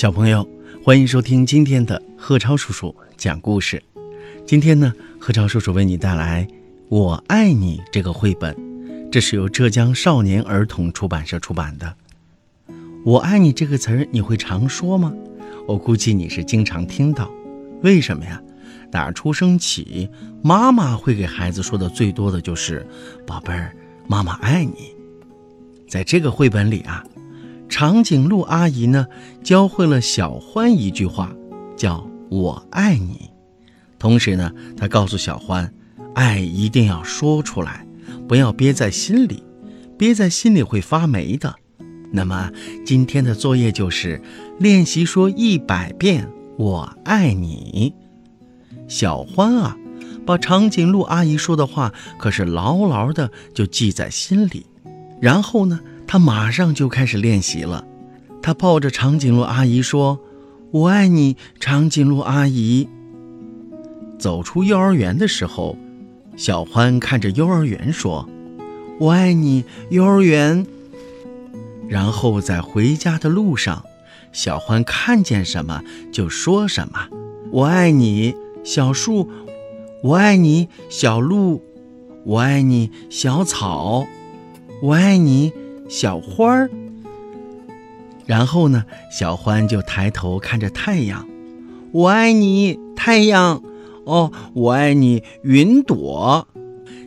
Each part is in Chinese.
小朋友，欢迎收听今天的贺超叔叔讲故事。今天呢，贺超叔叔为你带来《我爱你》这个绘本，这是由浙江少年儿童出版社出版的。我爱你这个词儿，你会常说吗？我估计你是经常听到。为什么呀？打出生起，妈妈会给孩子说的最多的就是“宝贝儿，妈妈爱你”。在这个绘本里啊。长颈鹿阿姨呢，教会了小欢一句话，叫我爱你。同时呢，她告诉小欢，爱一定要说出来，不要憋在心里，憋在心里会发霉的。那么今天的作业就是练习说一百遍我爱你。小欢啊，把长颈鹿阿姨说的话可是牢牢的就记在心里，然后呢？他马上就开始练习了。他抱着长颈鹿阿姨说：“我爱你，长颈鹿阿姨。”走出幼儿园的时候，小欢看着幼儿园说：“我爱你，幼儿园。”然后在回家的路上，小欢看见什么就说什么：“我爱你，小树；我爱你，小鹿；我爱你，小草；我爱你。”小花儿，然后呢？小欢就抬头看着太阳，我爱你，太阳。哦，我爱你，云朵。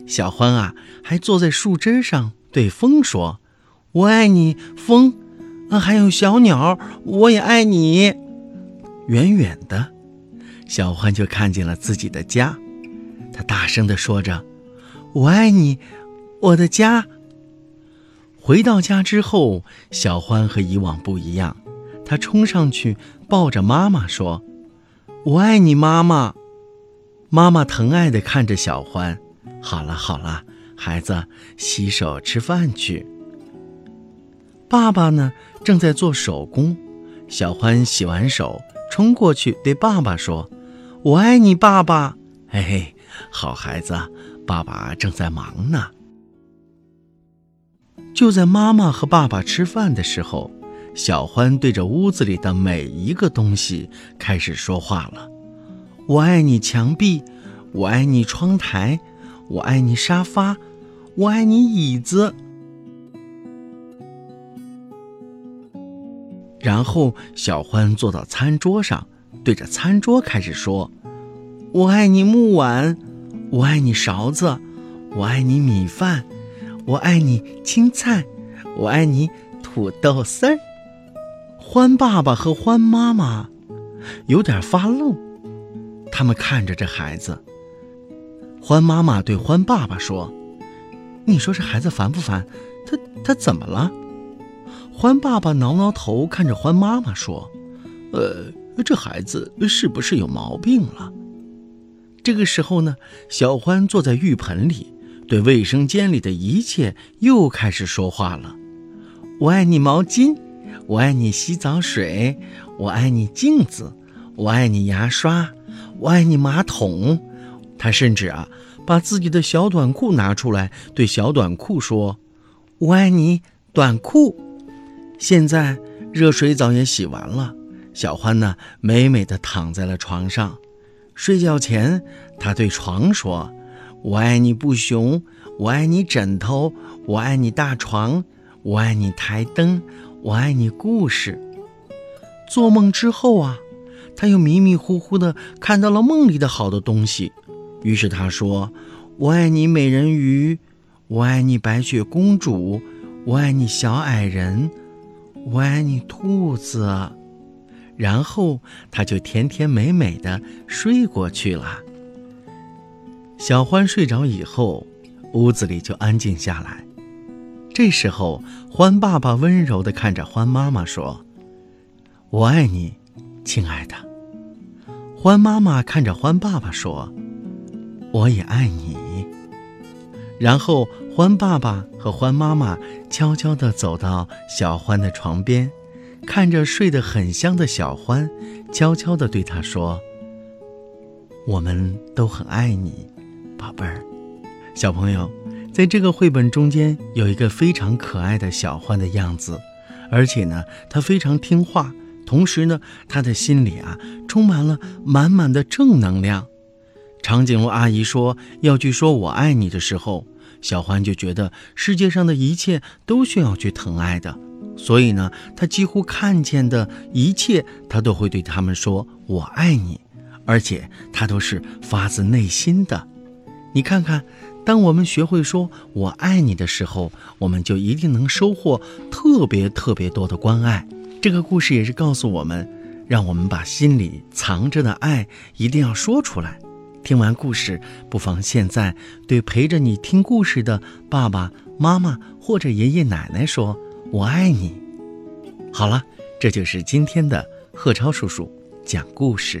小欢啊，还坐在树枝上对风说：“我爱你，风。”啊，还有小鸟，我也爱你。远远的，小欢就看见了自己的家，他大声地说着：“我爱你，我的家。”回到家之后，小欢和以往不一样，他冲上去抱着妈妈说：“我爱你，妈妈。”妈妈疼爱地看着小欢：“好了好了，孩子，洗手吃饭去。”爸爸呢，正在做手工。小欢洗完手，冲过去对爸爸说：“我爱你，爸爸。”嘿嘿，好孩子，爸爸正在忙呢。就在妈妈和爸爸吃饭的时候，小欢对着屋子里的每一个东西开始说话了：“我爱你墙壁，我爱你窗台，我爱你沙发，我爱你椅子。”然后小欢坐到餐桌上，对着餐桌开始说：“我爱你木碗，我爱你勺子，我爱你米饭。”我爱你青菜，我爱你土豆丝儿。欢爸爸和欢妈妈有点发愣，他们看着这孩子。欢妈妈对欢爸爸说：“你说这孩子烦不烦？他他怎么了？”欢爸爸挠挠头，看着欢妈妈说：“呃，这孩子是不是有毛病了？”这个时候呢，小欢坐在浴盆里。对卫生间里的一切又开始说话了。我爱你毛巾，我爱你洗澡水，我爱你镜子，我爱你牙刷，我爱你马桶。他甚至啊，把自己的小短裤拿出来，对小短裤说：“我爱你短裤。”现在热水澡也洗完了，小欢呢，美美的躺在了床上。睡觉前，他对床说。我爱你，布熊；我爱你，枕头；我爱你，大床；我爱你，台灯；我爱你，故事。做梦之后啊，他又迷迷糊糊的看到了梦里的好的东西，于是他说：“我爱你，美人鱼；我爱你，白雪公主；我爱你，小矮人；我爱你，兔子。”然后他就甜甜美美的睡过去了。小欢睡着以后，屋子里就安静下来。这时候，欢爸爸温柔地看着欢妈妈说：“我爱你，亲爱的。”欢妈妈看着欢爸爸说：“我也爱你。”然后，欢爸爸和欢妈妈悄悄地走到小欢的床边，看着睡得很香的小欢，悄悄地对他说：“我们都很爱你。”宝贝儿，小朋友，在这个绘本中间有一个非常可爱的小欢的样子，而且呢，他非常听话，同时呢，他的心里啊充满了满满的正能量。长颈鹿阿姨说要去说我爱你的时候，小欢就觉得世界上的一切都需要去疼爱的，所以呢，他几乎看见的一切，他都会对他们说我爱你，而且他都是发自内心的。你看看，当我们学会说我爱你的时候，我们就一定能收获特别特别多的关爱。这个故事也是告诉我们，让我们把心里藏着的爱一定要说出来。听完故事，不妨现在对陪着你听故事的爸爸妈妈或者爷爷奶奶说：“我爱你。”好了，这就是今天的贺超叔叔讲故事。